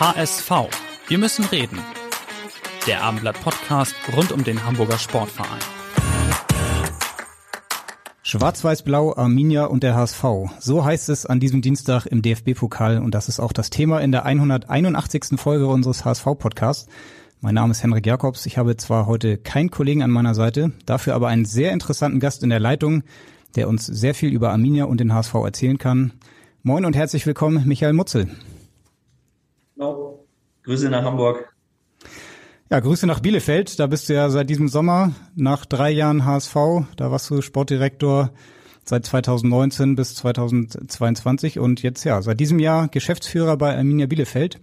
HSV. Wir müssen reden. Der Abendblatt Podcast rund um den Hamburger Sportverein. Schwarz-Weiß-Blau, Arminia und der HSV. So heißt es an diesem Dienstag im DFB-Pokal und das ist auch das Thema in der 181. Folge unseres HSV-Podcasts. Mein Name ist Henrik Jakobs. Ich habe zwar heute keinen Kollegen an meiner Seite, dafür aber einen sehr interessanten Gast in der Leitung, der uns sehr viel über Arminia und den HSV erzählen kann. Moin und herzlich willkommen, Michael Mutzel. Hallo. Grüße nach Hamburg. Ja, Grüße nach Bielefeld. Da bist du ja seit diesem Sommer, nach drei Jahren HSV, da warst du Sportdirektor seit 2019 bis 2022 und jetzt ja, seit diesem Jahr Geschäftsführer bei Arminia Bielefeld.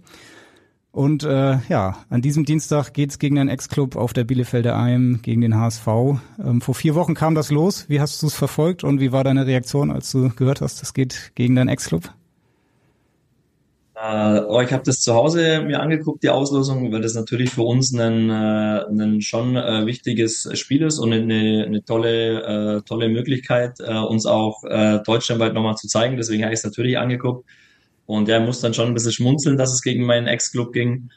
Und äh, ja, an diesem Dienstag geht's gegen den Ex-Club auf der Bielefelder Alm gegen den HSV. Ähm, vor vier Wochen kam das los. Wie hast du es verfolgt und wie war deine Reaktion, als du gehört hast, es geht gegen deinen Ex-Club? Äh, oh, ich habe das zu Hause mir angeguckt, die Auslosung, weil das natürlich für uns ein, äh, ein schon äh, wichtiges Spiel ist und eine, eine tolle, äh, tolle Möglichkeit, uns auch deutschlandweit nochmal zu zeigen. Deswegen habe ich es natürlich angeguckt. Und er muss dann schon ein bisschen schmunzeln, dass es gegen meinen Ex-Club ging.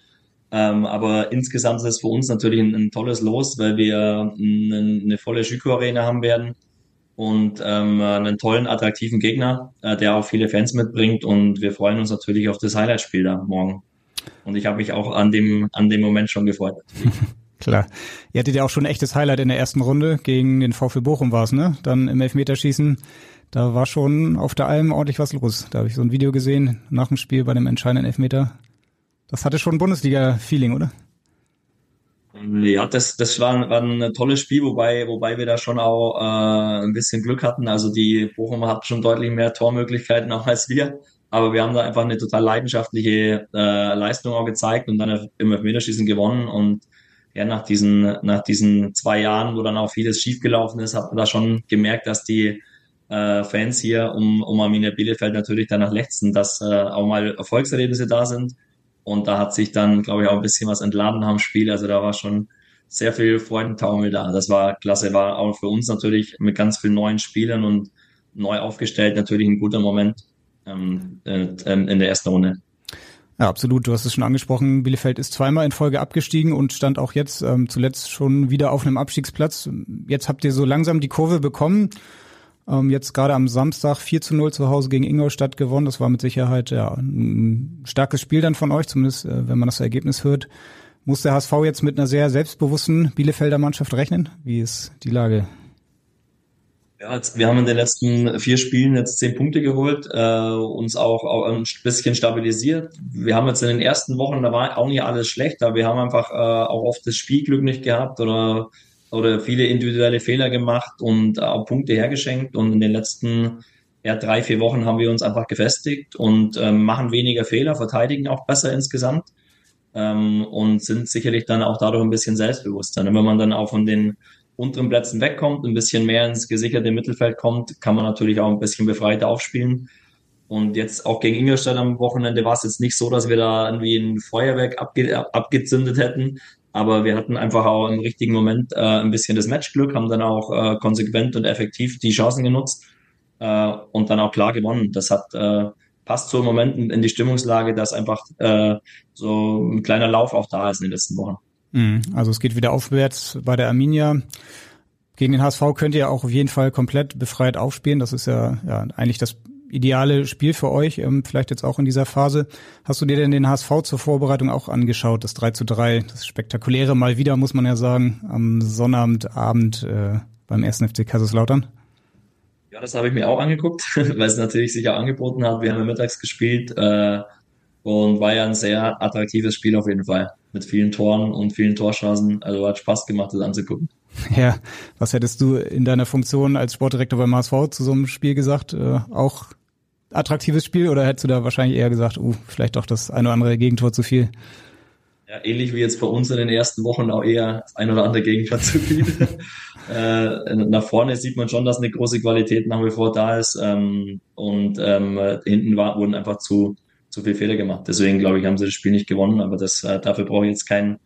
Ähm, aber insgesamt ist es für uns natürlich ein, ein tolles Los, weil wir eine, eine volle Schüko-Arena haben werden und ähm, einen tollen, attraktiven Gegner, äh, der auch viele Fans mitbringt. Und wir freuen uns natürlich auf das Highlight-Spiel da morgen. Und ich habe mich auch an dem, an dem Moment schon gefreut. Klar. Ihr hattet ja auch schon ein echtes Highlight in der ersten Runde. Gegen den VfB Bochum war es, ne? Dann im Elfmeterschießen. Da war schon auf der Alm ordentlich was los. Da habe ich so ein Video gesehen nach dem Spiel bei dem entscheidenden Elfmeter. Das hatte schon Bundesliga-Feeling, oder? Ja, das, das war, war ein tolles Spiel, wobei, wobei wir da schon auch äh, ein bisschen Glück hatten. Also die Bochum hat schon deutlich mehr Tormöglichkeiten auch als wir. Aber wir haben da einfach eine total leidenschaftliche äh, Leistung auch gezeigt und dann im Elfmeterschießen gewonnen. Und ja, nach diesen, nach diesen zwei Jahren, wo dann auch vieles schiefgelaufen ist, hat man da schon gemerkt, dass die äh, Fans hier um, um Arminia Bielefeld natürlich danach lechzen, dass äh, auch mal Erfolgserlebnisse da sind. Und da hat sich dann, glaube ich, auch ein bisschen was entladen am Spiel. Also da war schon sehr viel Freudentaumel da. Das war klasse, war auch für uns natürlich mit ganz vielen neuen Spielern und neu aufgestellt natürlich ein guter Moment ähm, äh, in der ersten Runde. Ja, absolut. Du hast es schon angesprochen. Bielefeld ist zweimal in Folge abgestiegen und stand auch jetzt ähm, zuletzt schon wieder auf einem Abstiegsplatz. Jetzt habt ihr so langsam die Kurve bekommen. Ähm, jetzt gerade am Samstag 4 zu 0 zu Hause gegen Ingolstadt gewonnen. Das war mit Sicherheit ja ein starkes Spiel dann von euch, zumindest äh, wenn man das Ergebnis hört. Muss der HSV jetzt mit einer sehr selbstbewussten Bielefelder Mannschaft rechnen? Wie ist die Lage? Ja, jetzt, wir haben in den letzten vier Spielen jetzt zehn Punkte geholt, äh, uns auch, auch ein bisschen stabilisiert. Wir haben jetzt in den ersten Wochen, da war auch nicht alles schlecht, aber wir haben einfach äh, auch oft das Spielglück nicht gehabt oder oder viele individuelle Fehler gemacht und auch Punkte hergeschenkt. Und in den letzten ja, drei, vier Wochen haben wir uns einfach gefestigt und ähm, machen weniger Fehler, verteidigen auch besser insgesamt ähm, und sind sicherlich dann auch dadurch ein bisschen selbstbewusster. Und wenn man dann auch von den unteren Plätzen wegkommt, ein bisschen mehr ins gesicherte Mittelfeld kommt, kann man natürlich auch ein bisschen befreiter aufspielen. Und jetzt auch gegen Ingolstadt am Wochenende war es jetzt nicht so, dass wir da irgendwie ein Feuerwerk abge abgezündet hätten, aber wir hatten einfach auch im richtigen Moment äh, ein bisschen das Matchglück, haben dann auch äh, konsequent und effektiv die Chancen genutzt äh, und dann auch klar gewonnen. Das hat äh, passt so im Moment in die Stimmungslage, dass einfach äh, so ein kleiner Lauf auch da ist in den letzten Wochen. Mhm. Also es geht wieder aufwärts bei der Arminia. Gegen den HSV könnt ihr auch auf jeden Fall komplett befreit aufspielen. Das ist ja, ja eigentlich das ideale Spiel für euch, ähm, vielleicht jetzt auch in dieser Phase. Hast du dir denn den HSV zur Vorbereitung auch angeschaut, das 3 zu 3, das spektakuläre mal wieder, muss man ja sagen, am Sonnabendabend äh, beim 1. FC Kaiserslautern? Ja, das habe ich mir auch angeguckt, weil es natürlich sich auch angeboten hat. Wir haben ja mittags gespielt äh, und war ja ein sehr attraktives Spiel auf jeden Fall. Mit vielen Toren und vielen Torchancen. Also hat Spaß gemacht, das anzugucken. Ja, was hättest du in deiner Funktion als Sportdirektor beim HSV zu so einem Spiel gesagt? Äh, auch attraktives Spiel oder hättest du da wahrscheinlich eher gesagt, uh, vielleicht doch das eine oder andere Gegentor zu viel? Ja, ähnlich wie jetzt bei uns in den ersten Wochen auch eher das ein oder andere Gegentor zu viel. äh, nach vorne sieht man schon, dass eine große Qualität nach wie vor da ist. Ähm, und ähm, hinten war, wurden einfach zu, zu viele Fehler gemacht. Deswegen glaube ich, haben sie das Spiel nicht gewonnen. Aber das, äh, dafür brauche ich jetzt kein,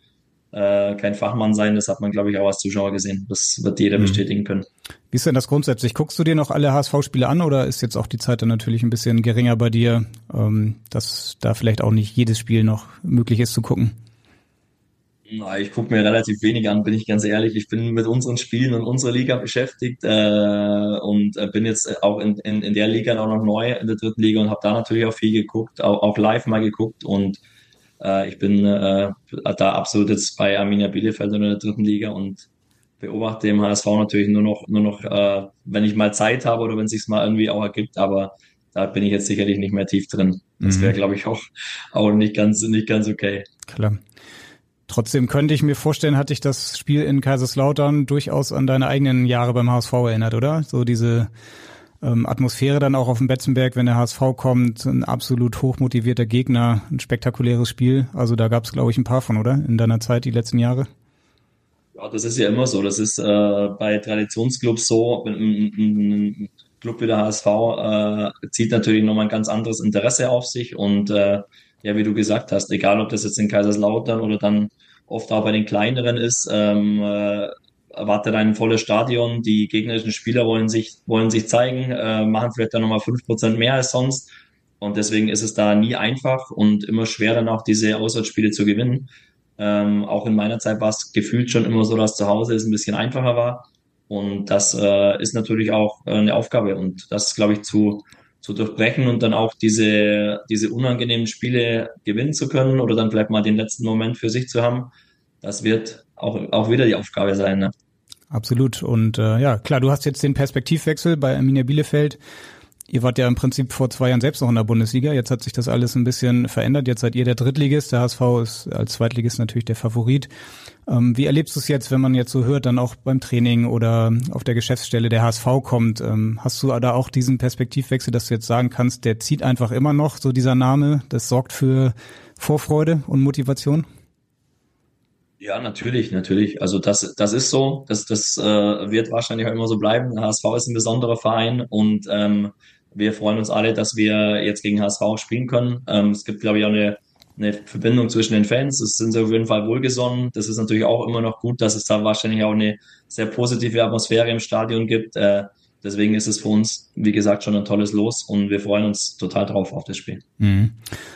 äh, kein Fachmann sein. Das hat man, glaube ich, auch als Zuschauer gesehen. Das wird jeder mhm. bestätigen können. Wie ist denn das grundsätzlich? Guckst du dir noch alle HSV-Spiele an oder ist jetzt auch die Zeit dann natürlich ein bisschen geringer bei dir, ähm, dass da vielleicht auch nicht jedes Spiel noch möglich ist zu gucken? Na, ich gucke mir relativ wenig an, bin ich ganz ehrlich. Ich bin mit unseren Spielen und unserer Liga beschäftigt äh, und äh, bin jetzt auch in, in, in der Liga auch noch neu in der dritten Liga und habe da natürlich auch viel geguckt, auch, auch live mal geguckt und äh, ich bin äh, da absolut jetzt bei Arminia Bielefeld in der dritten Liga und beobachte im HSV natürlich nur noch, nur noch, äh, wenn ich mal Zeit habe oder wenn es sich mal irgendwie auch ergibt, aber da bin ich jetzt sicherlich nicht mehr tief drin. Das wäre, mhm. glaube ich, auch, auch nicht ganz, nicht ganz okay. Klar. Trotzdem könnte ich mir vorstellen, hatte ich das Spiel in Kaiserslautern durchaus an deine eigenen Jahre beim HSV erinnert, oder? So diese ähm, Atmosphäre dann auch auf dem Betzenberg, wenn der HSV kommt, ein absolut hochmotivierter Gegner, ein spektakuläres Spiel. Also da gab es, glaube ich, ein paar von, oder? In deiner Zeit, die letzten Jahre? Ja, das ist ja immer so. Das ist äh, bei Traditionsclubs so. Ein, Club wie der HSV äh, zieht natürlich nochmal ein ganz anderes Interesse auf sich und äh, ja, wie du gesagt hast, egal ob das jetzt in Kaiserslautern oder dann oft auch bei den kleineren ist, ähm, äh, erwartet ein volles Stadion. Die gegnerischen Spieler wollen sich, wollen sich zeigen, äh, machen vielleicht dann nochmal fünf Prozent mehr als sonst. Und deswegen ist es da nie einfach und immer schwer dann auch diese Auswärtsspiele zu gewinnen. Ähm, auch in meiner Zeit war es gefühlt schon immer so, dass zu Hause es ein bisschen einfacher war. Und das äh, ist natürlich auch äh, eine Aufgabe. Und das, glaube ich, zu, zu durchbrechen und dann auch diese, diese unangenehmen Spiele gewinnen zu können oder dann vielleicht mal den letzten Moment für sich zu haben, das wird auch, auch wieder die Aufgabe sein. Ne? Absolut. Und äh, ja, klar, du hast jetzt den Perspektivwechsel bei Arminia Bielefeld. Ihr wart ja im Prinzip vor zwei Jahren selbst noch in der Bundesliga. Jetzt hat sich das alles ein bisschen verändert. Jetzt seid ihr der Drittligist. Der HSV ist als Zweitligist natürlich der Favorit. Ähm, wie erlebst du es jetzt, wenn man jetzt so hört, dann auch beim Training oder auf der Geschäftsstelle der HSV kommt? Ähm, hast du da auch diesen Perspektivwechsel, dass du jetzt sagen kannst, der zieht einfach immer noch, so dieser Name, das sorgt für Vorfreude und Motivation? Ja, natürlich, natürlich. Also das, das ist so. Das, das äh, wird wahrscheinlich auch immer so bleiben. HSV ist ein besonderer Verein und ähm, wir freuen uns alle, dass wir jetzt gegen HSV spielen können. Ähm, es gibt, glaube ich, auch eine eine Verbindung zwischen den Fans. Es sind sie auf jeden Fall wohlgesonnen. Das ist natürlich auch immer noch gut, dass es da wahrscheinlich auch eine sehr positive Atmosphäre im Stadion gibt. Äh, deswegen ist es für uns, wie gesagt, schon ein tolles Los und wir freuen uns total drauf auf das Spiel. Mhm.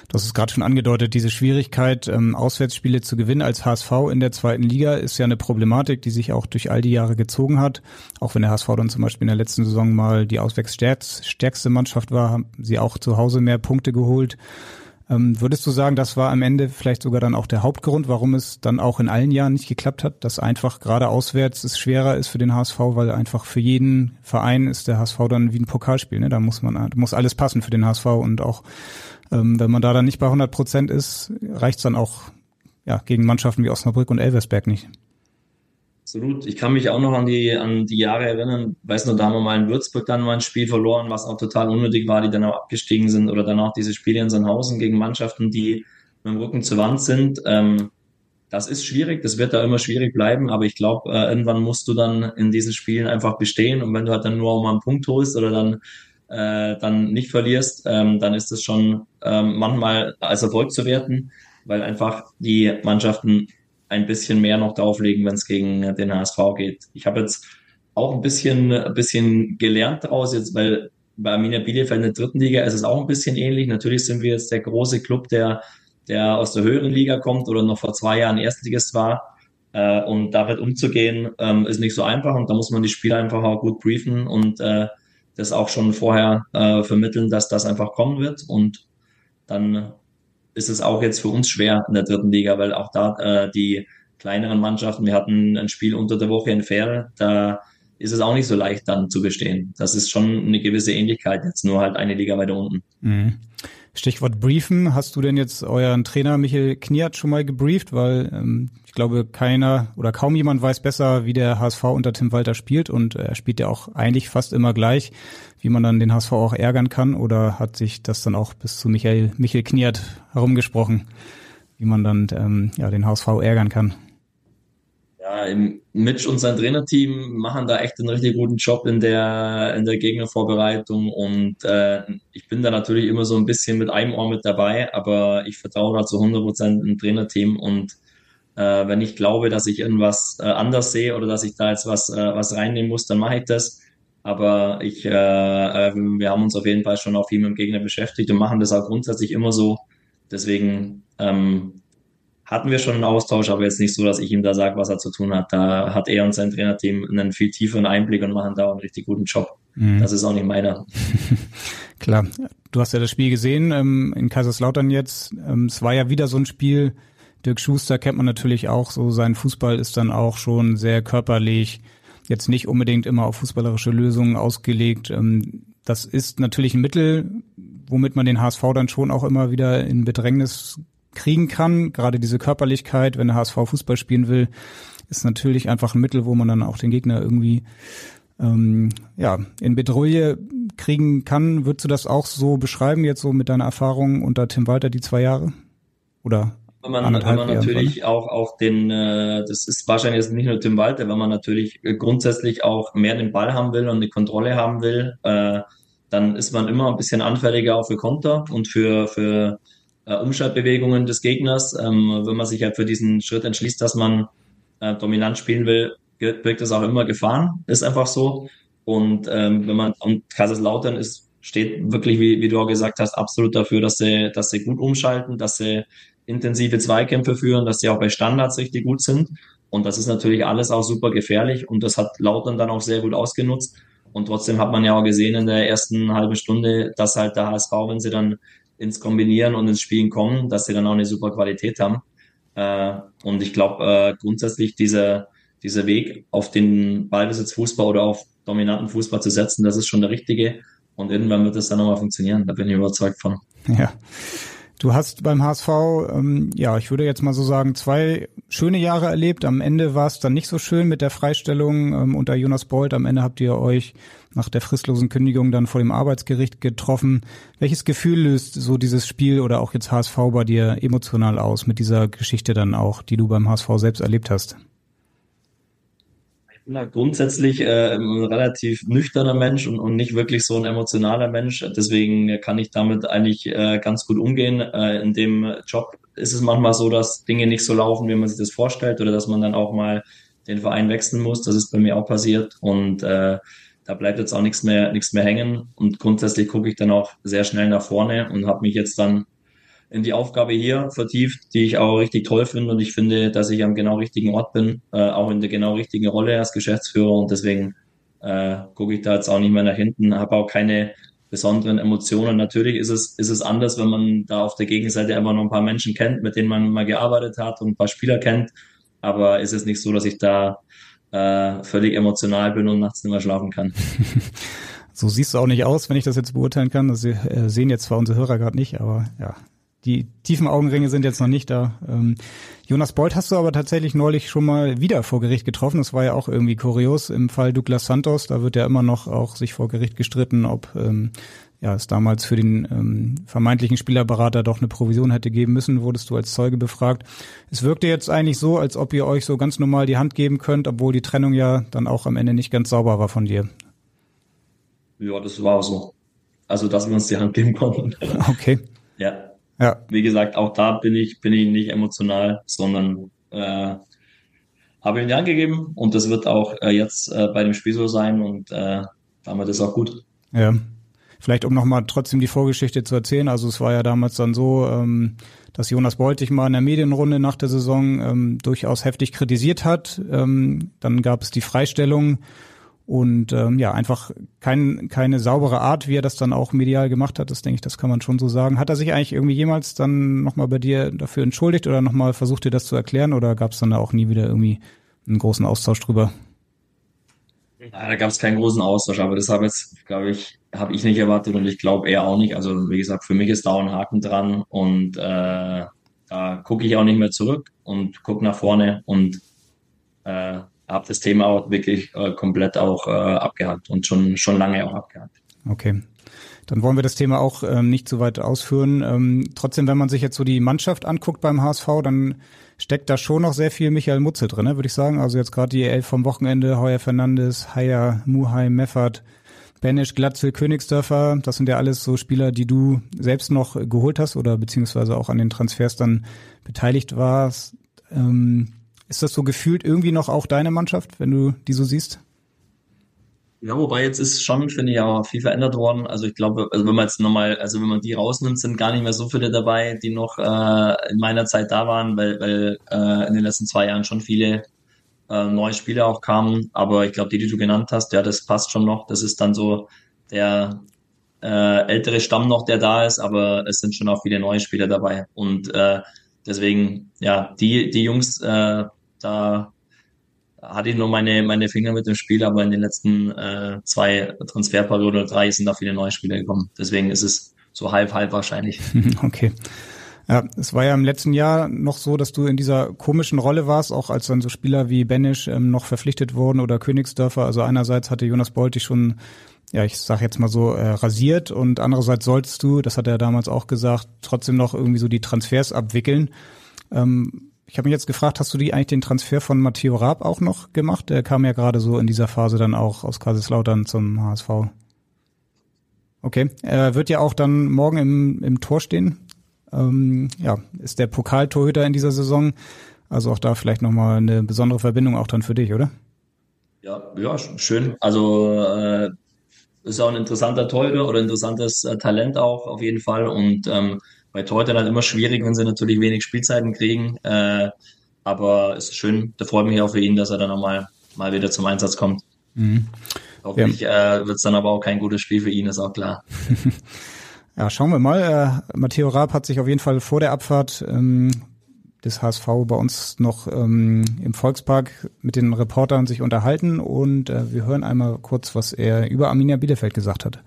Das ist gerade schon angedeutet, diese Schwierigkeit, ähm, Auswärtsspiele zu gewinnen als HSV in der zweiten Liga ist ja eine Problematik, die sich auch durch all die Jahre gezogen hat. Auch wenn der HSV dann zum Beispiel in der letzten Saison mal die auswärtsstärkste Mannschaft war, haben sie auch zu Hause mehr Punkte geholt. Ähm, würdest du sagen, das war am Ende vielleicht sogar dann auch der Hauptgrund, warum es dann auch in allen Jahren nicht geklappt hat, dass einfach gerade auswärts es schwerer ist für den HSV, weil einfach für jeden Verein ist der HSV dann wie ein Pokalspiel. Ne? Da muss man, muss alles passen für den HSV und auch ähm, wenn man da dann nicht bei 100 Prozent ist, reicht's dann auch ja, gegen Mannschaften wie Osnabrück und Elversberg nicht. Absolut. Ich kann mich auch noch an die, an die Jahre erinnern. Weiß nur, da haben wir mal in Würzburg dann mal ein Spiel verloren, was auch total unnötig war, die dann auch abgestiegen sind oder dann auch diese Spiele in Sandhausen gegen Mannschaften, die mit dem Rücken zur Wand sind. Ähm, das ist schwierig, das wird da immer schwierig bleiben, aber ich glaube, äh, irgendwann musst du dann in diesen Spielen einfach bestehen und wenn du halt dann nur um einen Punkt holst oder dann äh, dann nicht verlierst, ähm, dann ist das schon ähm, manchmal als Erfolg zu werten, weil einfach die Mannschaften ein bisschen mehr noch drauflegen, wenn es gegen den HSV geht. Ich habe jetzt auch ein bisschen, ein bisschen gelernt daraus, jetzt, weil bei Arminia Bielefeld in der dritten Liga ist es auch ein bisschen ähnlich. Natürlich sind wir jetzt der große Club, der, der aus der höheren Liga kommt oder noch vor zwei Jahren Erstligist war. Äh, und damit umzugehen, ähm, ist nicht so einfach und da muss man die Spieler einfach auch gut briefen und äh, das auch schon vorher äh, vermitteln, dass das einfach kommen wird. Und dann ist es auch jetzt für uns schwer in der dritten Liga, weil auch da äh, die kleineren Mannschaften, wir hatten ein Spiel unter der Woche in Ferl, da ist es auch nicht so leicht dann zu bestehen. Das ist schon eine gewisse Ähnlichkeit, jetzt nur halt eine Liga weiter unten. Mhm. Stichwort Briefen. Hast du denn jetzt euren Trainer Michael Kniat schon mal gebrieft? Weil ähm, ich glaube, keiner oder kaum jemand weiß besser, wie der HSV unter Tim Walter spielt und er spielt ja auch eigentlich fast immer gleich. Wie man dann den HSV auch ärgern kann? Oder hat sich das dann auch bis zu Michael, Michael Kniert herumgesprochen, wie man dann ähm, ja, den HSV ärgern kann? Ja, Mitch und sein Trainerteam machen da echt einen richtig guten Job in der, in der Gegnervorbereitung und äh, ich bin da natürlich immer so ein bisschen mit einem Ohr mit dabei, aber ich vertraue da zu 100 Prozent im Trainerteam und äh, wenn ich glaube, dass ich irgendwas äh, anders sehe oder dass ich da jetzt was, äh, was reinnehmen muss, dann mache ich das. Aber ich, äh, äh, wir haben uns auf jeden Fall schon auch viel mit dem Gegner beschäftigt und machen das auch grundsätzlich immer so. Deswegen ähm, hatten wir schon einen Austausch, aber jetzt nicht so, dass ich ihm da sage, was er zu tun hat. Da hat er und sein Trainerteam einen viel tieferen Einblick und machen da einen richtig guten Job. Mhm. Das ist auch nicht meiner. Klar, du hast ja das Spiel gesehen ähm, in Kaiserslautern jetzt. Ähm, es war ja wieder so ein Spiel. Dirk Schuster kennt man natürlich auch so. Sein Fußball ist dann auch schon sehr körperlich, jetzt nicht unbedingt immer auf fußballerische Lösungen ausgelegt. Ähm, das ist natürlich ein Mittel, womit man den HSV dann schon auch immer wieder in Bedrängnis kriegen kann. Gerade diese Körperlichkeit, wenn der HSV Fußball spielen will, ist natürlich einfach ein Mittel, wo man dann auch den Gegner irgendwie ähm, ja, in Bedrohung kriegen kann. Würdest du das auch so beschreiben, jetzt so mit deiner Erfahrung unter Tim Walter die zwei Jahre? Oder wenn man, wenn man natürlich auch, auch den, äh, das ist wahrscheinlich jetzt nicht nur Tim Walter, wenn man natürlich grundsätzlich auch mehr den Ball haben will und eine Kontrolle haben will, äh, dann ist man immer ein bisschen anfälliger auch für Konter und für, für äh, Umschaltbewegungen des Gegners. Ähm, wenn man sich halt für diesen Schritt entschließt, dass man äh, dominant spielen will, birgt das auch immer Gefahren. Ist einfach so. Und ähm, wenn man und Kaiserslautern ist, steht wirklich, wie, wie du auch gesagt hast, absolut dafür, dass sie, dass sie gut umschalten, dass sie intensive Zweikämpfe führen, dass sie auch bei Standards richtig gut sind. Und das ist natürlich alles auch super gefährlich und das hat Lautern dann auch sehr gut ausgenutzt. Und trotzdem hat man ja auch gesehen in der ersten halben Stunde, dass halt der HSV, wenn sie dann ins Kombinieren und ins Spielen kommen, dass sie dann auch eine super Qualität haben. Äh, und ich glaube, äh, grundsätzlich dieser, dieser Weg auf den Ballbesitzfußball oder auf dominanten Fußball zu setzen, das ist schon der richtige. Und irgendwann wird das dann nochmal funktionieren. Da bin ich überzeugt von. Ja. Du hast beim HSV, ähm, ja, ich würde jetzt mal so sagen, zwei schöne Jahre erlebt. Am Ende war es dann nicht so schön mit der Freistellung ähm, unter Jonas Bolt. Am Ende habt ihr euch nach der fristlosen Kündigung dann vor dem Arbeitsgericht getroffen. Welches Gefühl löst so dieses Spiel oder auch jetzt HSV bei dir emotional aus mit dieser Geschichte dann auch, die du beim HSV selbst erlebt hast? Halt grundsätzlich äh, ein relativ nüchterner Mensch und, und nicht wirklich so ein emotionaler Mensch. Deswegen kann ich damit eigentlich äh, ganz gut umgehen. Äh, in dem Job ist es manchmal so, dass Dinge nicht so laufen, wie man sich das vorstellt oder dass man dann auch mal den Verein wechseln muss. Das ist bei mir auch passiert und äh, da bleibt jetzt auch nichts mehr, nichts mehr hängen. Und grundsätzlich gucke ich dann auch sehr schnell nach vorne und habe mich jetzt dann in die Aufgabe hier vertieft, die ich auch richtig toll finde und ich finde, dass ich am genau richtigen Ort bin, äh, auch in der genau richtigen Rolle als Geschäftsführer und deswegen äh, gucke ich da jetzt auch nicht mehr nach hinten, habe auch keine besonderen Emotionen. Natürlich ist es, ist es anders, wenn man da auf der Gegenseite einfach noch ein paar Menschen kennt, mit denen man mal gearbeitet hat und ein paar Spieler kennt, aber ist es nicht so, dass ich da äh, völlig emotional bin und nachts nicht mehr schlafen kann. So siehst du auch nicht aus, wenn ich das jetzt beurteilen kann. Das äh, sehen jetzt zwar unsere Hörer gerade nicht, aber ja, die tiefen Augenringe sind jetzt noch nicht da. Ähm, Jonas Bolt hast du aber tatsächlich neulich schon mal wieder vor Gericht getroffen. Das war ja auch irgendwie kurios im Fall Douglas Santos. Da wird ja immer noch auch sich vor Gericht gestritten, ob ähm, ja, es damals für den ähm, vermeintlichen Spielerberater doch eine Provision hätte geben müssen, wurdest du als Zeuge befragt. Es wirkte jetzt eigentlich so, als ob ihr euch so ganz normal die Hand geben könnt, obwohl die Trennung ja dann auch am Ende nicht ganz sauber war von dir. Ja, das war so. Also, dass wir uns die Hand geben konnten. Okay. Ja, ja. Wie gesagt, auch da bin ich, bin ich nicht emotional, sondern äh, habe ihm die angegeben und das wird auch äh, jetzt äh, bei dem Spiel so sein und äh, damit ist auch gut. Ja. Vielleicht um nochmal trotzdem die Vorgeschichte zu erzählen. Also es war ja damals dann so, ähm, dass Jonas Beutig mal in der Medienrunde nach der Saison ähm, durchaus heftig kritisiert hat. Ähm, dann gab es die Freistellung und ähm, ja, einfach kein, keine saubere Art, wie er das dann auch medial gemacht hat, das denke ich, das kann man schon so sagen. Hat er sich eigentlich irgendwie jemals dann nochmal bei dir dafür entschuldigt oder nochmal versucht dir das zu erklären oder gab es dann da auch nie wieder irgendwie einen großen Austausch drüber? Ja, da gab es keinen großen Austausch, aber das habe jetzt, glaube ich, habe ich nicht erwartet und ich glaube er auch nicht. Also wie gesagt, für mich ist da ein Haken dran und äh, da gucke ich auch nicht mehr zurück und gucke nach vorne und äh, habe das Thema auch wirklich äh, komplett auch äh, abgehakt und schon, schon lange auch abgehakt. Okay. Dann wollen wir das Thema auch ähm, nicht zu weit ausführen. Ähm, trotzdem, wenn man sich jetzt so die Mannschaft anguckt beim HSV, dann steckt da schon noch sehr viel Michael Mutze drin, ne, würde ich sagen. Also jetzt gerade die Elf vom Wochenende, Heuer Fernandes, Haier, Muhai, Meffert, Benisch, Glatzel, Königsdörfer, das sind ja alles so Spieler, die du selbst noch geholt hast oder beziehungsweise auch an den Transfers dann beteiligt warst. Ähm, ist das so gefühlt irgendwie noch auch deine Mannschaft, wenn du die so siehst? Ja, wobei jetzt ist schon, finde ich, auch viel verändert worden. Also ich glaube, also wenn man jetzt nochmal, also wenn man die rausnimmt, sind gar nicht mehr so viele dabei, die noch äh, in meiner Zeit da waren, weil, weil äh, in den letzten zwei Jahren schon viele äh, neue Spieler auch kamen. Aber ich glaube, die, die du genannt hast, ja, das passt schon noch. Das ist dann so der äh, ältere Stamm noch, der da ist, aber es sind schon auch viele neue Spieler dabei. Und äh, deswegen, ja, die, die Jungs, äh, da hatte ich nur meine, meine Finger mit dem Spiel, aber in den letzten äh, zwei Transferperioden oder drei sind da viele neue Spieler gekommen. Deswegen ist es so halb, halb wahrscheinlich. Okay. Ja, es war ja im letzten Jahr noch so, dass du in dieser komischen Rolle warst, auch als dann so Spieler wie Benisch ähm, noch verpflichtet wurden oder Königsdörfer. Also einerseits hatte Jonas Bolt dich schon, ja, ich sag jetzt mal so, äh, rasiert und andererseits solltest du, das hat er damals auch gesagt, trotzdem noch irgendwie so die Transfers abwickeln. Ähm, ich habe mich jetzt gefragt, hast du die eigentlich den Transfer von Matteo Raab auch noch gemacht? Der kam ja gerade so in dieser Phase dann auch aus Kaiserslautern zum HSV. Okay, er wird ja auch dann morgen im, im Tor stehen. Ähm, ja, ist der Pokaltorhüter in dieser Saison. Also auch da vielleicht nochmal eine besondere Verbindung auch dann für dich, oder? Ja, ja, schön. Also äh, ist auch ein interessanter Torhüter oder interessantes äh, Talent auch auf jeden Fall. Und ähm, bei Torhütern halt immer schwierig, wenn sie natürlich wenig Spielzeiten kriegen. Äh, aber es ist schön, da freut mich auch für ihn, dass er dann nochmal mal wieder zum Einsatz kommt. Mhm. Hoffentlich ja. äh, wird es dann aber auch kein gutes Spiel für ihn, ist auch klar. ja, schauen wir mal. Äh, Matteo Raab hat sich auf jeden Fall vor der Abfahrt ähm, des HSV bei uns noch ähm, im Volkspark mit den Reportern sich unterhalten und äh, wir hören einmal kurz, was er über Arminia Bielefeld gesagt hat.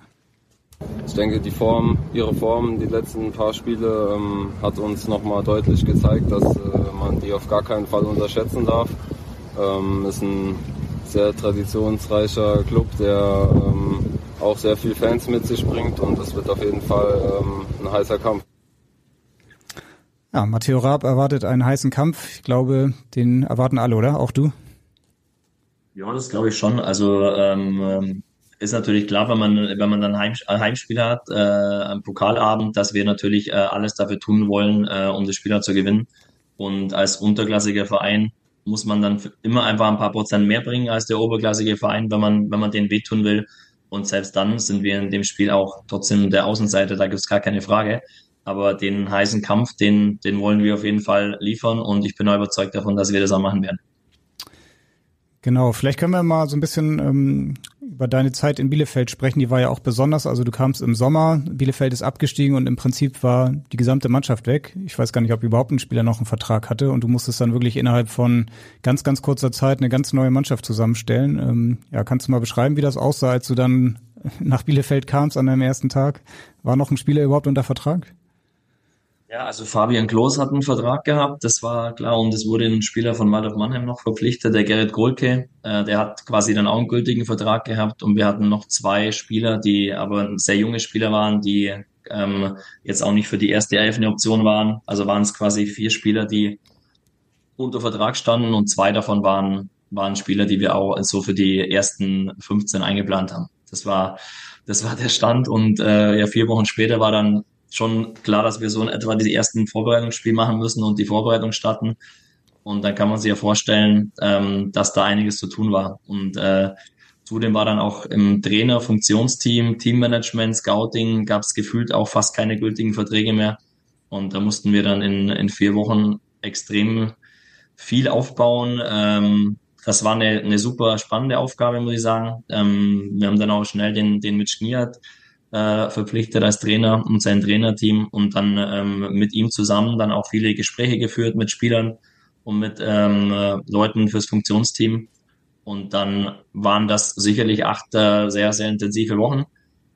Ich denke, die Form, ihre Form, die letzten paar Spiele ähm, hat uns nochmal deutlich gezeigt, dass äh, man die auf gar keinen Fall unterschätzen darf. Ähm, ist ein sehr traditionsreicher Club, der ähm, auch sehr viel Fans mit sich bringt und es wird auf jeden Fall ähm, ein heißer Kampf. Ja, Matteo Raab erwartet einen heißen Kampf. Ich glaube, den erwarten alle, oder? Auch du? Ja, das glaube ich schon. Also ähm, ähm ist natürlich klar, wenn man, wenn man dann Heim, Heimspiel hat, äh, am Pokalabend, dass wir natürlich äh, alles dafür tun wollen, äh, um das Spiel zu gewinnen. Und als unterklassiger Verein muss man dann immer einfach ein paar Prozent mehr bringen als der oberklassige Verein, wenn man, wenn man den wehtun will. Und selbst dann sind wir in dem Spiel auch trotzdem der Außenseite, da gibt es gar keine Frage. Aber den heißen Kampf, den, den wollen wir auf jeden Fall liefern und ich bin überzeugt davon, dass wir das auch machen werden. Genau, vielleicht können wir mal so ein bisschen ähm, über deine Zeit in Bielefeld sprechen. Die war ja auch besonders. Also du kamst im Sommer, Bielefeld ist abgestiegen und im Prinzip war die gesamte Mannschaft weg. Ich weiß gar nicht, ob überhaupt ein Spieler noch einen Vertrag hatte und du musstest dann wirklich innerhalb von ganz, ganz kurzer Zeit eine ganz neue Mannschaft zusammenstellen. Ähm, ja, kannst du mal beschreiben, wie das aussah, als du dann nach Bielefeld kamst an deinem ersten Tag? War noch ein Spieler überhaupt unter Vertrag? Ja, also Fabian Klos hat einen Vertrag gehabt, das war klar, und es wurde ein Spieler von Waldorf Mannheim noch verpflichtet, der Gerrit Golke, äh, der hat quasi dann auch einen gültigen Vertrag gehabt und wir hatten noch zwei Spieler, die aber sehr junge Spieler waren, die ähm, jetzt auch nicht für die erste Elf eine Option waren. Also waren es quasi vier Spieler, die unter Vertrag standen und zwei davon waren, waren Spieler, die wir auch so für die ersten 15 eingeplant haben. Das war, das war der Stand und äh, ja, vier Wochen später war dann schon klar, dass wir so in etwa die ersten Vorbereitungsspiele machen müssen und die Vorbereitung starten. Und dann kann man sich ja vorstellen, ähm, dass da einiges zu tun war. Und äh, zudem war dann auch im Trainer, Funktionsteam, Teammanagement, Scouting, gab es gefühlt auch fast keine gültigen Verträge mehr. Und da mussten wir dann in, in vier Wochen extrem viel aufbauen. Ähm, das war eine, eine super spannende Aufgabe, muss ich sagen. Ähm, wir haben dann auch schnell den, den Mitch Kniat äh, verpflichtet als Trainer und sein Trainerteam und dann ähm, mit ihm zusammen dann auch viele Gespräche geführt mit Spielern und mit ähm, äh, Leuten fürs Funktionsteam. Und dann waren das sicherlich acht äh, sehr, sehr intensive Wochen.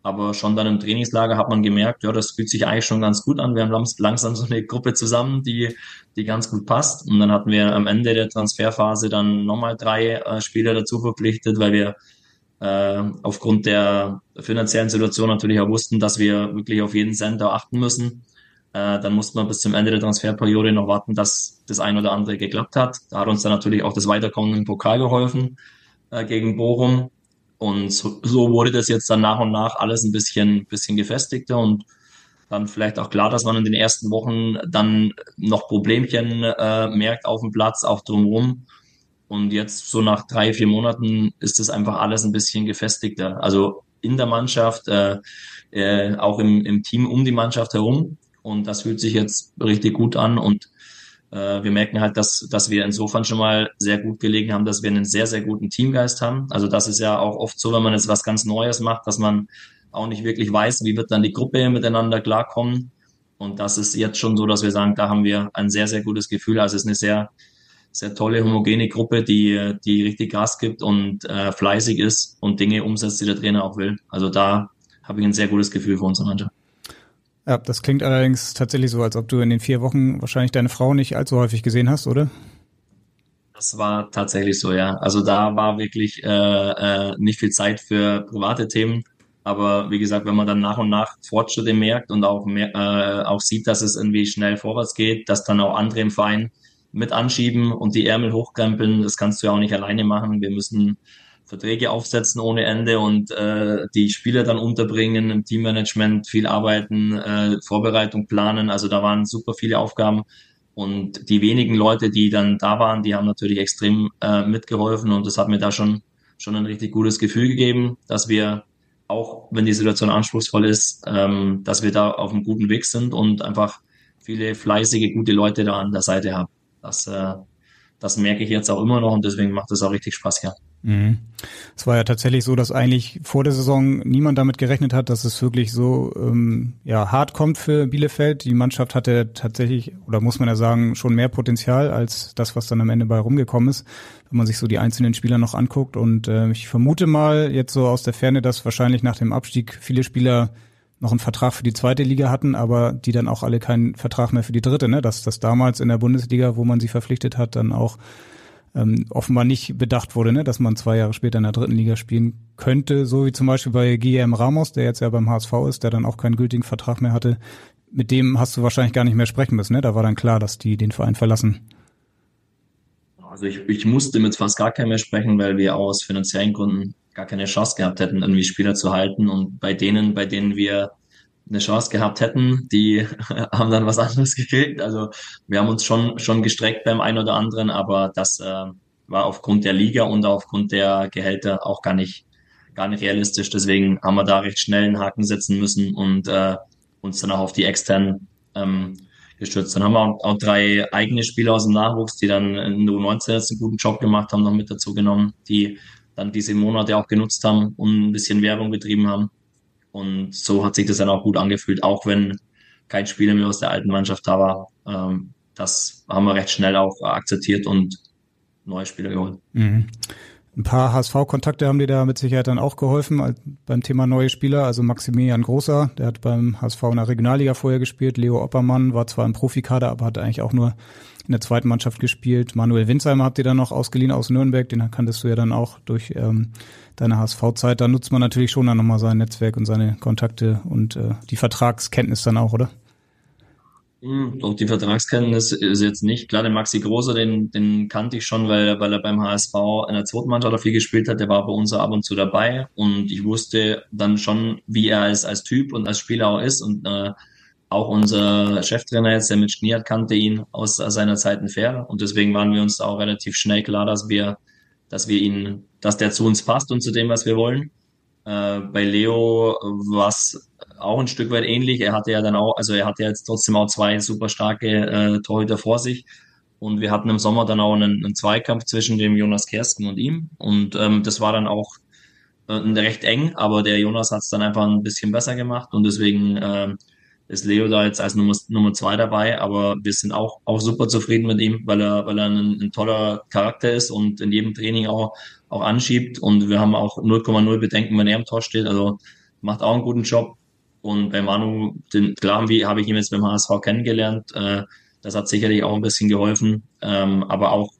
Aber schon dann im Trainingslager hat man gemerkt, ja, das fühlt sich eigentlich schon ganz gut an. Wir haben langsam so eine Gruppe zusammen, die, die ganz gut passt. Und dann hatten wir am Ende der Transferphase dann nochmal drei äh, Spieler dazu verpflichtet, weil wir äh, aufgrund der finanziellen Situation natürlich auch wussten, dass wir wirklich auf jeden Cent da achten müssen. Äh, dann mussten wir bis zum Ende der Transferperiode noch warten, dass das ein oder andere geklappt hat. Da hat uns dann natürlich auch das Weiterkommen im Pokal geholfen äh, gegen Bochum. Und so, so wurde das jetzt dann nach und nach alles ein bisschen, bisschen gefestigter und dann vielleicht auch klar, dass man in den ersten Wochen dann noch Problemchen äh, merkt auf dem Platz, auch drumherum. Und jetzt so nach drei, vier Monaten ist das einfach alles ein bisschen gefestigter. Also in der Mannschaft, äh, äh, auch im, im Team um die Mannschaft herum. Und das fühlt sich jetzt richtig gut an. Und äh, wir merken halt, dass, dass wir insofern schon mal sehr gut gelegen haben, dass wir einen sehr, sehr guten Teamgeist haben. Also das ist ja auch oft so, wenn man jetzt was ganz Neues macht, dass man auch nicht wirklich weiß, wie wird dann die Gruppe miteinander klarkommen. Und das ist jetzt schon so, dass wir sagen, da haben wir ein sehr, sehr gutes Gefühl. Also es ist eine sehr, sehr tolle, homogene Gruppe, die, die richtig Gas gibt und äh, fleißig ist und Dinge umsetzt, die der Trainer auch will. Also da habe ich ein sehr gutes Gefühl für unsere Mannschaft. Ja, das klingt allerdings tatsächlich so, als ob du in den vier Wochen wahrscheinlich deine Frau nicht allzu häufig gesehen hast, oder? Das war tatsächlich so, ja. Also da war wirklich äh, äh, nicht viel Zeit für private Themen. Aber wie gesagt, wenn man dann nach und nach Fortschritte merkt und auch, mehr, äh, auch sieht, dass es irgendwie schnell vorwärts geht, dass dann auch andere im Verein mit anschieben und die Ärmel hochkrempeln. Das kannst du ja auch nicht alleine machen. Wir müssen Verträge aufsetzen ohne Ende und äh, die Spieler dann unterbringen, im Teammanagement viel arbeiten, äh, Vorbereitung planen. Also da waren super viele Aufgaben. Und die wenigen Leute, die dann da waren, die haben natürlich extrem äh, mitgeholfen und das hat mir da schon, schon ein richtig gutes Gefühl gegeben, dass wir auch, wenn die Situation anspruchsvoll ist, ähm, dass wir da auf einem guten Weg sind und einfach viele fleißige, gute Leute da an der Seite haben. Das, äh, das merke ich jetzt auch immer noch und deswegen macht es auch richtig Spaß, ja. Mhm. Es war ja tatsächlich so, dass eigentlich vor der Saison niemand damit gerechnet hat, dass es wirklich so ähm, ja, hart kommt für Bielefeld. Die Mannschaft hatte tatsächlich, oder muss man ja sagen, schon mehr Potenzial als das, was dann am Ende bei rumgekommen ist, wenn man sich so die einzelnen Spieler noch anguckt. Und äh, ich vermute mal jetzt so aus der Ferne, dass wahrscheinlich nach dem Abstieg viele Spieler noch einen Vertrag für die zweite Liga hatten, aber die dann auch alle keinen Vertrag mehr für die dritte, ne? Dass das damals in der Bundesliga, wo man sie verpflichtet hat, dann auch ähm, offenbar nicht bedacht wurde, ne? dass man zwei Jahre später in der dritten Liga spielen könnte, so wie zum Beispiel bei Guillermo Ramos, der jetzt ja beim HSV ist, der dann auch keinen gültigen Vertrag mehr hatte. Mit dem hast du wahrscheinlich gar nicht mehr sprechen müssen, ne? Da war dann klar, dass die den Verein verlassen. Also ich, ich musste mit fast gar keinem mehr sprechen, weil wir aus finanziellen Gründen gar keine Chance gehabt hätten, irgendwie Spieler zu halten. Und bei denen, bei denen wir eine Chance gehabt hätten, die haben dann was anderes gekriegt. Also wir haben uns schon, schon gestreckt beim einen oder anderen, aber das äh, war aufgrund der Liga und aufgrund der Gehälter auch gar nicht, gar nicht realistisch. Deswegen haben wir da recht schnell einen Haken setzen müssen und äh, uns dann auch auf die externen ähm, gestürzt. Dann haben wir auch, auch drei eigene Spieler aus dem Nachwuchs, die dann in der U19 jetzt einen guten Job gemacht haben, noch mit dazu genommen, die dann diese Monate auch genutzt haben und ein bisschen Werbung betrieben haben. Und so hat sich das dann auch gut angefühlt, auch wenn kein Spieler mehr aus der alten Mannschaft da war. Ähm, das haben wir recht schnell auch akzeptiert und neue Spieler geholt. Mhm. Ein paar HSV-Kontakte haben dir da mit Sicherheit dann auch geholfen beim Thema neue Spieler. Also Maximilian Großer, der hat beim HSV in der Regionalliga vorher gespielt. Leo Oppermann war zwar im Profikader, aber hat eigentlich auch nur in der zweiten Mannschaft gespielt. Manuel Winsheimer habt ihr dann noch ausgeliehen aus Nürnberg, den kanntest du ja dann auch durch ähm, deine HSV-Zeit. Da nutzt man natürlich schon dann nochmal sein Netzwerk und seine Kontakte und äh, die Vertragskenntnis dann auch, oder? Hm, auch die Vertragskenntnis ist jetzt nicht. Klar, den Maxi Großer, den, den kannte ich schon, weil, weil er beim HSV in der zweiten Mannschaft viel gespielt hat. Der war bei uns ab und zu dabei und ich wusste dann schon, wie er als, als Typ und als Spieler auch ist und äh, auch unser Cheftrainer jetzt, der mit Schniert, kannte ihn aus seiner Zeit in Fair. Und deswegen waren wir uns auch relativ schnell klar, dass wir, dass wir ihn, dass der zu uns passt und zu dem, was wir wollen. Äh, bei Leo war es auch ein Stück weit ähnlich. Er hatte ja dann auch, also er hatte jetzt trotzdem auch zwei super starke äh, Torhüter vor sich. Und wir hatten im Sommer dann auch einen, einen Zweikampf zwischen dem Jonas Kersken und ihm. Und ähm, das war dann auch äh, recht eng, aber der Jonas hat es dann einfach ein bisschen besser gemacht. Und deswegen äh, ist Leo da jetzt als Nummer, Nummer zwei dabei, aber wir sind auch, auch super zufrieden mit ihm, weil er, weil er ein, ein toller Charakter ist und in jedem Training auch, auch anschiebt. Und wir haben auch 0,0 Bedenken, wenn er im Tor steht, also macht auch einen guten Job. Und bei Manu, den, klar habe hab ich ihn jetzt beim HSV kennengelernt, äh, das hat sicherlich auch ein bisschen geholfen, ähm, aber auch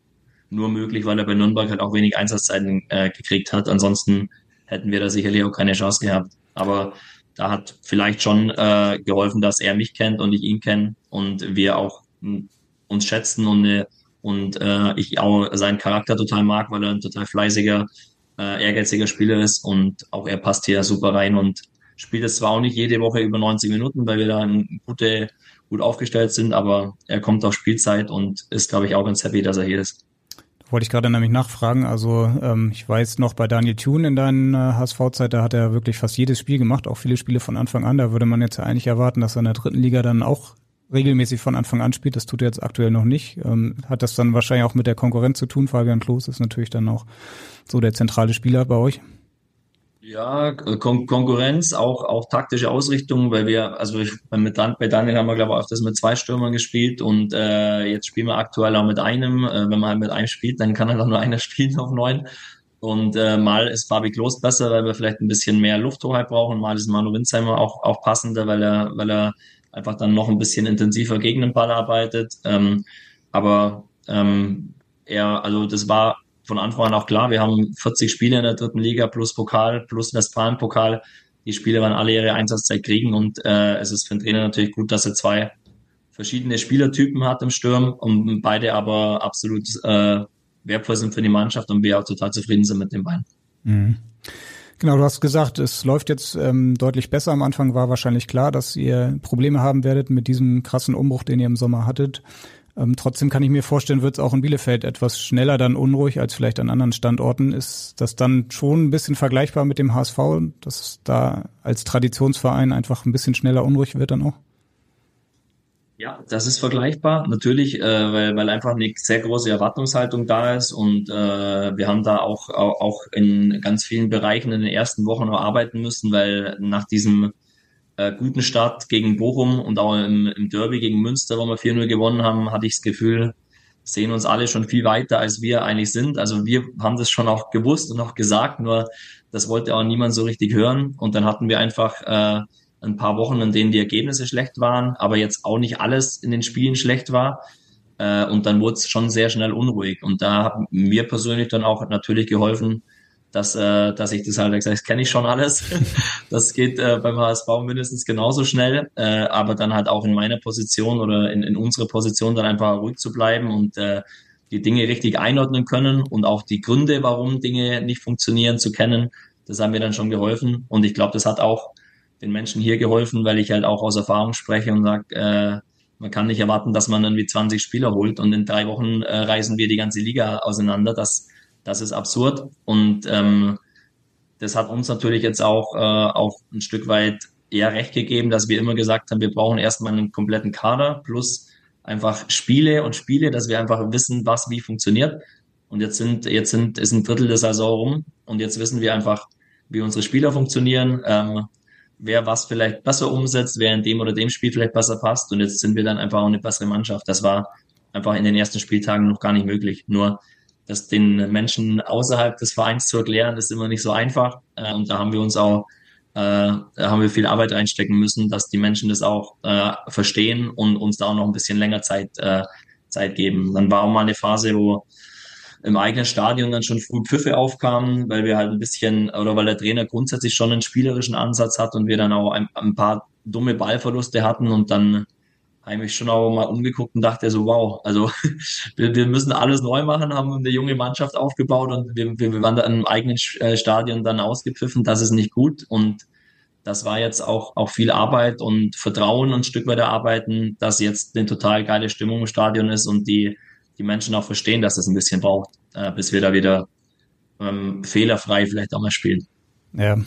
nur möglich, weil er bei Nürnberg halt auch wenig Einsatzzeiten äh, gekriegt hat. Ansonsten hätten wir da sicherlich auch keine Chance gehabt. Aber da hat vielleicht schon äh, geholfen, dass er mich kennt und ich ihn kenne und wir auch hm, uns schätzen und, äh, und äh, ich auch seinen Charakter total mag, weil er ein total fleißiger, äh, ehrgeiziger Spieler ist und auch er passt hier super rein und spielt es zwar auch nicht jede Woche über 90 Minuten, weil wir da gute, gut aufgestellt sind, aber er kommt auf Spielzeit und ist, glaube ich, auch ganz happy, dass er hier ist. Wollte ich gerade nämlich nachfragen. Also ähm, ich weiß noch bei Daniel Thune in deiner äh, HSV-Zeit, da hat er wirklich fast jedes Spiel gemacht, auch viele Spiele von Anfang an. Da würde man jetzt ja eigentlich erwarten, dass er in der dritten Liga dann auch regelmäßig von Anfang an spielt. Das tut er jetzt aktuell noch nicht. Ähm, hat das dann wahrscheinlich auch mit der Konkurrenz zu tun? Fabian Klos ist natürlich dann auch so der zentrale Spieler bei euch. Ja, Kon Konkurrenz, auch, auch taktische Ausrichtung, weil wir, also ich, mit Dan bei Daniel haben wir, glaube ich, öfters mit zwei Stürmern gespielt und äh, jetzt spielen wir aktuell auch mit einem. Äh, wenn man halt mit einem spielt, dann kann halt auch nur einer spielen auf neun. Und äh, mal ist Fabi Klos besser, weil wir vielleicht ein bisschen mehr Lufthoheit brauchen. Mal ist Manu Winzheimer auch, auch passender, weil er, weil er einfach dann noch ein bisschen intensiver gegen den Ball arbeitet. Ähm, aber ähm, er, also das war von Anfang an auch klar, wir haben 40 Spiele in der dritten Liga plus Pokal plus Westfalen-Pokal. Die Spiele werden alle ihre Einsatzzeit kriegen und äh, es ist für den Trainer natürlich gut, dass er zwei verschiedene Spielertypen hat im Sturm und beide aber absolut äh, wertvoll sind für die Mannschaft und wir auch total zufrieden sind mit den beiden. Mhm. Genau, du hast gesagt, es läuft jetzt ähm, deutlich besser. Am Anfang war wahrscheinlich klar, dass ihr Probleme haben werdet mit diesem krassen Umbruch, den ihr im Sommer hattet. Ähm, trotzdem kann ich mir vorstellen, wird es auch in Bielefeld etwas schneller dann unruhig als vielleicht an anderen Standorten. Ist das dann schon ein bisschen vergleichbar mit dem HSV, dass da als Traditionsverein einfach ein bisschen schneller unruhig wird dann auch? Ja, das ist vergleichbar, natürlich, äh, weil, weil einfach eine sehr große Erwartungshaltung da ist und äh, wir haben da auch, auch, auch in ganz vielen Bereichen in den ersten Wochen noch arbeiten müssen, weil nach diesem äh, guten Start gegen Bochum und auch im, im Derby gegen Münster, wo wir 4-0 gewonnen haben, hatte ich das Gefühl, sehen uns alle schon viel weiter, als wir eigentlich sind. Also wir haben das schon auch gewusst und auch gesagt, nur das wollte auch niemand so richtig hören. Und dann hatten wir einfach äh, ein paar Wochen, in denen die Ergebnisse schlecht waren, aber jetzt auch nicht alles in den Spielen schlecht war. Äh, und dann wurde es schon sehr schnell unruhig. Und da haben mir persönlich dann auch natürlich geholfen, dass, äh, dass ich das halt gesagt das kenne ich schon alles. das geht äh, beim HSV mindestens genauso schnell, äh, aber dann halt auch in meiner Position oder in, in unserer Position dann einfach ruhig zu bleiben und äh, die Dinge richtig einordnen können und auch die Gründe, warum Dinge nicht funktionieren, zu kennen. Das haben mir dann schon geholfen und ich glaube, das hat auch den Menschen hier geholfen, weil ich halt auch aus Erfahrung spreche und sage, äh, man kann nicht erwarten, dass man irgendwie 20 Spieler holt und in drei Wochen äh, reisen wir die ganze Liga auseinander. Das das ist absurd und ähm, das hat uns natürlich jetzt auch, äh, auch ein Stück weit eher recht gegeben, dass wir immer gesagt haben, wir brauchen erstmal einen kompletten Kader plus einfach Spiele und Spiele, dass wir einfach wissen, was wie funktioniert. Und jetzt sind, jetzt sind, ist ein Drittel der Saison rum und jetzt wissen wir einfach, wie unsere Spieler funktionieren, ähm, wer was vielleicht besser umsetzt, wer in dem oder dem Spiel vielleicht besser passt. Und jetzt sind wir dann einfach auch eine bessere Mannschaft. Das war einfach in den ersten Spieltagen noch gar nicht möglich. Nur das den Menschen außerhalb des Vereins zu erklären, ist immer nicht so einfach. Äh, und da haben wir uns auch, äh, da haben wir viel Arbeit reinstecken müssen, dass die Menschen das auch äh, verstehen und uns da auch noch ein bisschen länger Zeit, äh, Zeit geben. Dann war auch mal eine Phase, wo im eigenen Stadion dann schon früh Pfiffe aufkamen, weil wir halt ein bisschen, oder weil der Trainer grundsätzlich schon einen spielerischen Ansatz hat und wir dann auch ein, ein paar dumme Ballverluste hatten und dann habe mich schon auch mal umgeguckt und dachte so, wow, also wir, wir müssen alles neu machen, haben eine junge Mannschaft aufgebaut und wir, wir waren da im eigenen äh, Stadion dann ausgepfiffen, das ist nicht gut und das war jetzt auch, auch viel Arbeit und Vertrauen und ein Stück weit erarbeiten, dass jetzt eine total geile Stimmung im Stadion ist und die, die Menschen auch verstehen, dass das ein bisschen braucht, äh, bis wir da wieder ähm, fehlerfrei vielleicht auch mal spielen. Ja,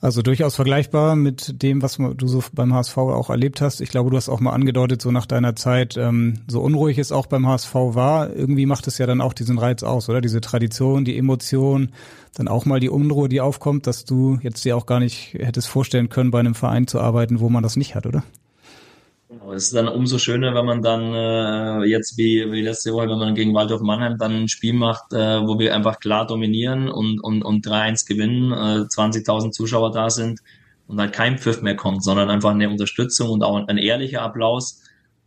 also durchaus vergleichbar mit dem, was du so beim HSV auch erlebt hast. Ich glaube, du hast auch mal angedeutet, so nach deiner Zeit, ähm, so unruhig es auch beim HSV war, irgendwie macht es ja dann auch diesen Reiz aus, oder? Diese Tradition, die Emotion, dann auch mal die Unruhe, die aufkommt, dass du jetzt dir auch gar nicht hättest vorstellen können, bei einem Verein zu arbeiten, wo man das nicht hat, oder? Genau, es ist dann umso schöner, wenn man dann äh, jetzt wie, wie letzte Woche, wenn man gegen Waldorf Mannheim dann ein Spiel macht, äh, wo wir einfach klar dominieren und, und, und 3-1 gewinnen, äh, 20.000 Zuschauer da sind und halt kein Pfiff mehr kommt, sondern einfach eine Unterstützung und auch ein ehrlicher Applaus.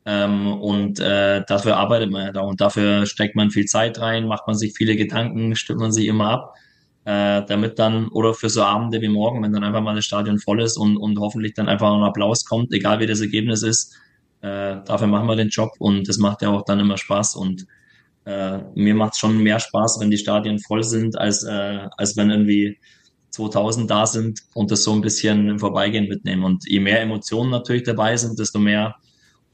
Ähm, und äh, dafür arbeitet man ja da und dafür steckt man viel Zeit rein, macht man sich viele Gedanken, stimmt man sich immer ab. Äh, damit dann, oder für so Abende wie morgen, wenn dann einfach mal das Stadion voll ist und, und hoffentlich dann einfach ein Applaus kommt, egal wie das Ergebnis ist, äh, dafür machen wir den Job und das macht ja auch dann immer Spaß und äh, mir macht es schon mehr Spaß, wenn die Stadien voll sind, als, äh, als wenn irgendwie 2000 da sind und das so ein bisschen im Vorbeigehen mitnehmen. Und je mehr Emotionen natürlich dabei sind, desto mehr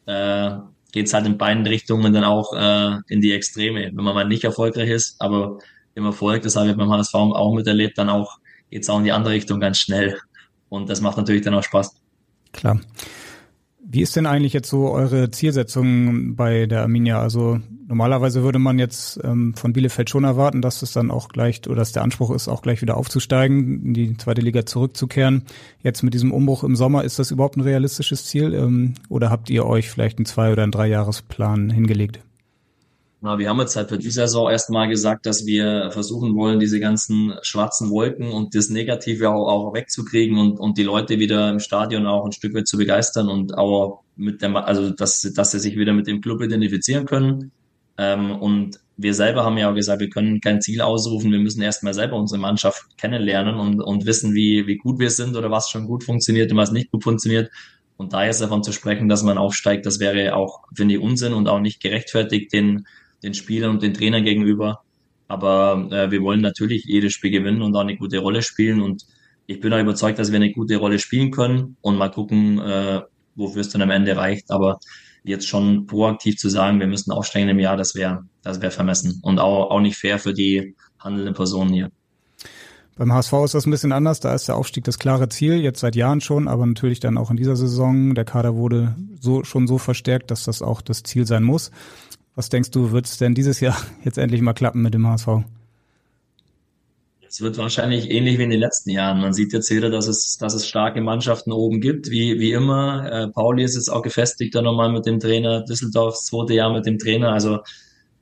äh, geht es halt in beiden Richtungen dann auch äh, in die Extreme. Wenn man mal nicht erfolgreich ist, aber im Erfolg, das habe ich beim HSV auch miterlebt, dann auch geht es auch in die andere Richtung ganz schnell. Und das macht natürlich dann auch Spaß. Klar. Wie ist denn eigentlich jetzt so eure Zielsetzung bei der Arminia? Also normalerweise würde man jetzt ähm, von Bielefeld schon erwarten, dass es dann auch gleich oder dass der Anspruch ist, auch gleich wieder aufzusteigen, in die zweite Liga zurückzukehren. Jetzt mit diesem Umbruch im Sommer, ist das überhaupt ein realistisches Ziel? Ähm, oder habt ihr euch vielleicht einen zwei- oder einen Dreijahresplan hingelegt? Na, wir haben jetzt halt für die Saison erstmal gesagt, dass wir versuchen wollen, diese ganzen schwarzen Wolken und das Negative auch, auch wegzukriegen und, und die Leute wieder im Stadion auch ein Stück weit zu begeistern und auch mit dem, also dass, dass sie sich wieder mit dem Club identifizieren können. Ähm, und wir selber haben ja auch gesagt, wir können kein Ziel ausrufen, wir müssen erstmal selber unsere Mannschaft kennenlernen und, und wissen, wie, wie gut wir sind oder was schon gut funktioniert und was nicht gut funktioniert. Und da jetzt davon zu sprechen, dass man aufsteigt, das wäre auch, finde ich, Unsinn und auch nicht gerechtfertigt, den den Spielern und den Trainern gegenüber. Aber äh, wir wollen natürlich jedes Spiel gewinnen und auch eine gute Rolle spielen. Und ich bin auch überzeugt, dass wir eine gute Rolle spielen können und mal gucken, äh, wofür es dann am Ende reicht. Aber jetzt schon proaktiv zu sagen, wir müssen aufsteigen im Jahr, das wäre das wäre vermessen und auch, auch nicht fair für die handelnden Personen hier. Beim HSV ist das ein bisschen anders. Da ist der Aufstieg das klare Ziel, jetzt seit Jahren schon, aber natürlich dann auch in dieser Saison. Der Kader wurde so, schon so verstärkt, dass das auch das Ziel sein muss. Was denkst du, wird es denn dieses Jahr jetzt endlich mal klappen mit dem HSV? Es wird wahrscheinlich ähnlich wie in den letzten Jahren. Man sieht jetzt wieder, dass es, dass es starke Mannschaften oben gibt, wie, wie immer. Äh, Pauli ist jetzt auch gefestigt da nochmal mit dem Trainer, Düsseldorf das zweite Jahr mit dem Trainer. Also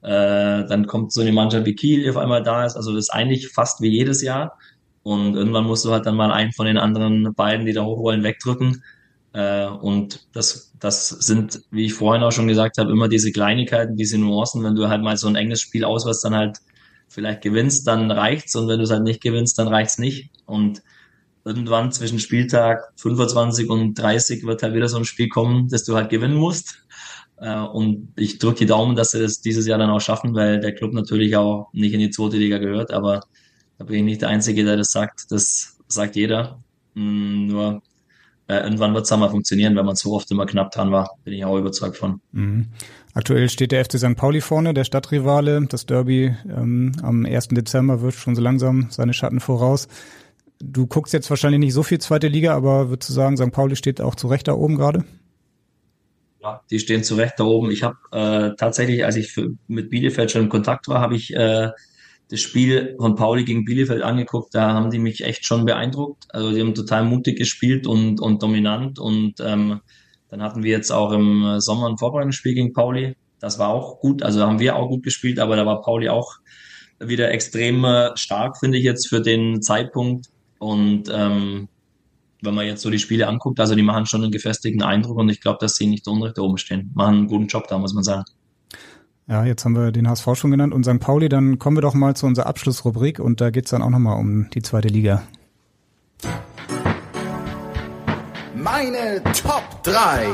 äh, dann kommt so eine Mannschaft wie Kiel, die auf einmal da ist. Also das ist eigentlich fast wie jedes Jahr. Und irgendwann musst du halt dann mal einen von den anderen beiden, die da hoch wollen, wegdrücken. Äh, und das, das sind, wie ich vorhin auch schon gesagt habe, immer diese Kleinigkeiten, diese Nuancen. Wenn du halt mal so ein enges Spiel auswärts dann halt vielleicht gewinnst, dann reicht's. Und wenn du es halt nicht gewinnst, dann reicht's nicht. Und irgendwann zwischen Spieltag 25 und 30 wird halt wieder so ein Spiel kommen, dass du halt gewinnen musst. Äh, und ich drücke die Daumen, dass sie das dieses Jahr dann auch schaffen, weil der Club natürlich auch nicht in die zweite Liga gehört. Aber da bin ich nicht der Einzige, der das sagt. Das sagt jeder. Mm, nur äh, irgendwann wird es mal funktionieren, wenn man so oft immer knapp dran war. Bin ich auch überzeugt von. Mhm. Aktuell steht der FC St. Pauli vorne, der Stadtrivale. Das Derby ähm, am 1. Dezember wird schon so langsam seine Schatten voraus. Du guckst jetzt wahrscheinlich nicht so viel zweite Liga, aber würdest du sagen, St. Pauli steht auch zu Recht da oben gerade? Ja, die stehen zu Recht da oben. Ich habe äh, tatsächlich, als ich für, mit Bielefeld schon in Kontakt war, habe ich äh, das Spiel von Pauli gegen Bielefeld angeguckt, da haben die mich echt schon beeindruckt. Also die haben total mutig gespielt und, und dominant. Und ähm, dann hatten wir jetzt auch im Sommer ein Vorbereitungsspiel gegen Pauli. Das war auch gut. Also haben wir auch gut gespielt, aber da war Pauli auch wieder extrem äh, stark, finde ich jetzt für den Zeitpunkt. Und ähm, wenn man jetzt so die Spiele anguckt, also die machen schon einen gefestigten Eindruck und ich glaube, dass sie nicht unrecht da oben stehen. Machen einen guten Job da, muss man sagen. Ja, jetzt haben wir den HSV schon genannt und St. Pauli, dann kommen wir doch mal zu unserer Abschlussrubrik und da geht's dann auch nochmal um die zweite Liga. Meine Top 3.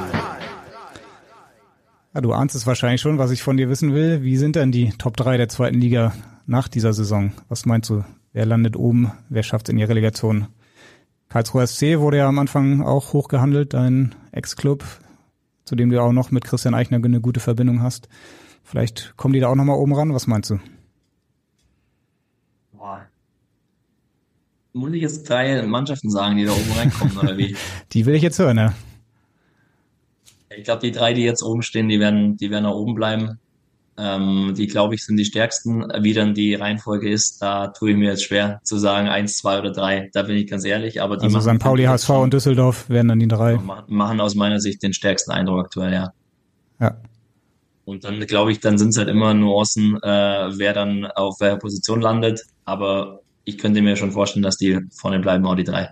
Ja, du ahnst es wahrscheinlich schon, was ich von dir wissen will. Wie sind denn die Top 3 der zweiten Liga nach dieser Saison? Was meinst du? Wer landet oben? Wer schafft es in die Relegation? Karlsruhe SC wurde ja am Anfang auch hochgehandelt, dein Ex-Club, zu dem du auch noch mit Christian Eichner eine gute Verbindung hast. Vielleicht kommen die da auch nochmal oben ran. Was meinst du? Boah. Muss ich jetzt drei Mannschaften sagen, die da oben reinkommen, oder wie? Die will ich jetzt hören, ja. Ich glaube, die drei, die jetzt oben stehen, die werden, die werden da oben bleiben. Ähm, die, glaube ich, sind die stärksten. Wie dann die Reihenfolge ist, da tue ich mir jetzt schwer zu sagen, eins, zwei oder drei. Da bin ich ganz ehrlich. Aber die also St. Pauli, HSV und Düsseldorf werden dann die drei. Machen aus meiner Sicht den stärksten Eindruck aktuell, ja. Ja. Und dann glaube ich, dann sind es halt immer Nuancen, äh, wer dann auf welcher Position landet. Aber ich könnte mir schon vorstellen, dass die vorne bleiben, auch die drei.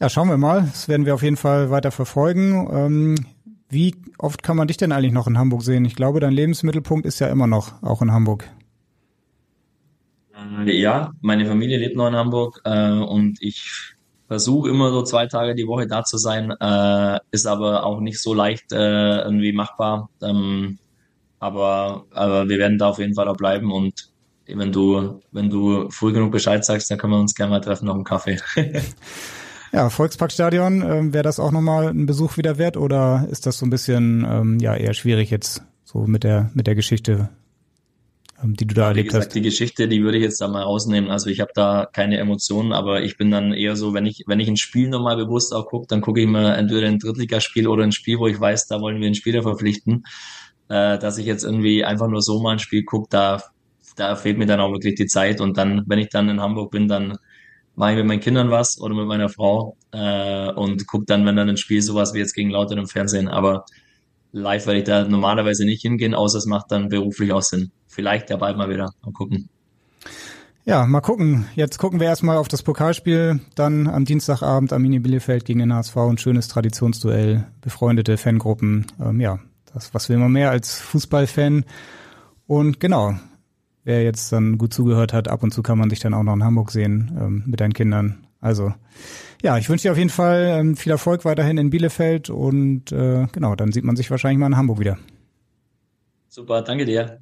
Ja, schauen wir mal. Das werden wir auf jeden Fall weiter verfolgen. Ähm, wie oft kann man dich denn eigentlich noch in Hamburg sehen? Ich glaube, dein Lebensmittelpunkt ist ja immer noch auch in Hamburg. Äh, ja, meine Familie lebt noch in Hamburg äh, und ich versuche immer so zwei Tage die Woche da zu sein, äh, ist aber auch nicht so leicht äh, irgendwie machbar. Ähm, aber, aber wir werden da auf jeden Fall auch bleiben und wenn du, wenn du früh genug Bescheid sagst, dann können wir uns gerne mal treffen auf einen Kaffee. ja, Volksparkstadion, äh, wäre das auch nochmal ein Besuch wieder wert oder ist das so ein bisschen ähm, ja eher schwierig jetzt so mit der mit der Geschichte ähm, die du da erlebt gesagt, hast? Die Geschichte, die würde ich jetzt da mal rausnehmen. Also ich habe da keine Emotionen, aber ich bin dann eher so, wenn ich, wenn ich ein Spiel nochmal bewusst auch gucke, dann gucke ich mir entweder ein Drittligaspiel oder ein Spiel, wo ich weiß, da wollen wir einen Spieler verpflichten. Äh, dass ich jetzt irgendwie einfach nur so mal ein Spiel gucke, da, da fehlt mir dann auch wirklich die Zeit. Und dann, wenn ich dann in Hamburg bin, dann mache ich mit meinen Kindern was oder mit meiner Frau äh, und gucke dann, wenn dann ein Spiel sowas wie jetzt gegen Lauter im Fernsehen. Aber live werde ich da normalerweise nicht hingehen, außer es macht dann beruflich auch Sinn. Vielleicht ja bald mal wieder. Mal gucken. Ja, mal gucken. Jetzt gucken wir erstmal auf das Pokalspiel. Dann am Dienstagabend Arminia Bielefeld gegen den HSV. Ein schönes Traditionsduell. Befreundete Fangruppen. Ähm, ja, das, was will man mehr als Fußballfan? Und genau, wer jetzt dann gut zugehört hat, ab und zu kann man sich dann auch noch in Hamburg sehen ähm, mit deinen Kindern. Also ja, ich wünsche dir auf jeden Fall ähm, viel Erfolg weiterhin in Bielefeld und äh, genau, dann sieht man sich wahrscheinlich mal in Hamburg wieder. Super, danke dir.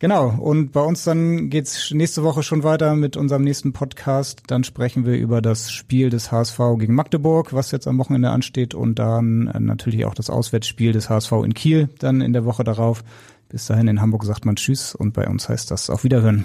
Genau, und bei uns dann geht's nächste Woche schon weiter mit unserem nächsten Podcast. Dann sprechen wir über das Spiel des HSV gegen Magdeburg, was jetzt am Wochenende ansteht, und dann äh, natürlich auch das Auswärtsspiel des HSV in Kiel dann in der Woche darauf. Bis dahin in Hamburg sagt man Tschüss und bei uns heißt das auf Wiederhören.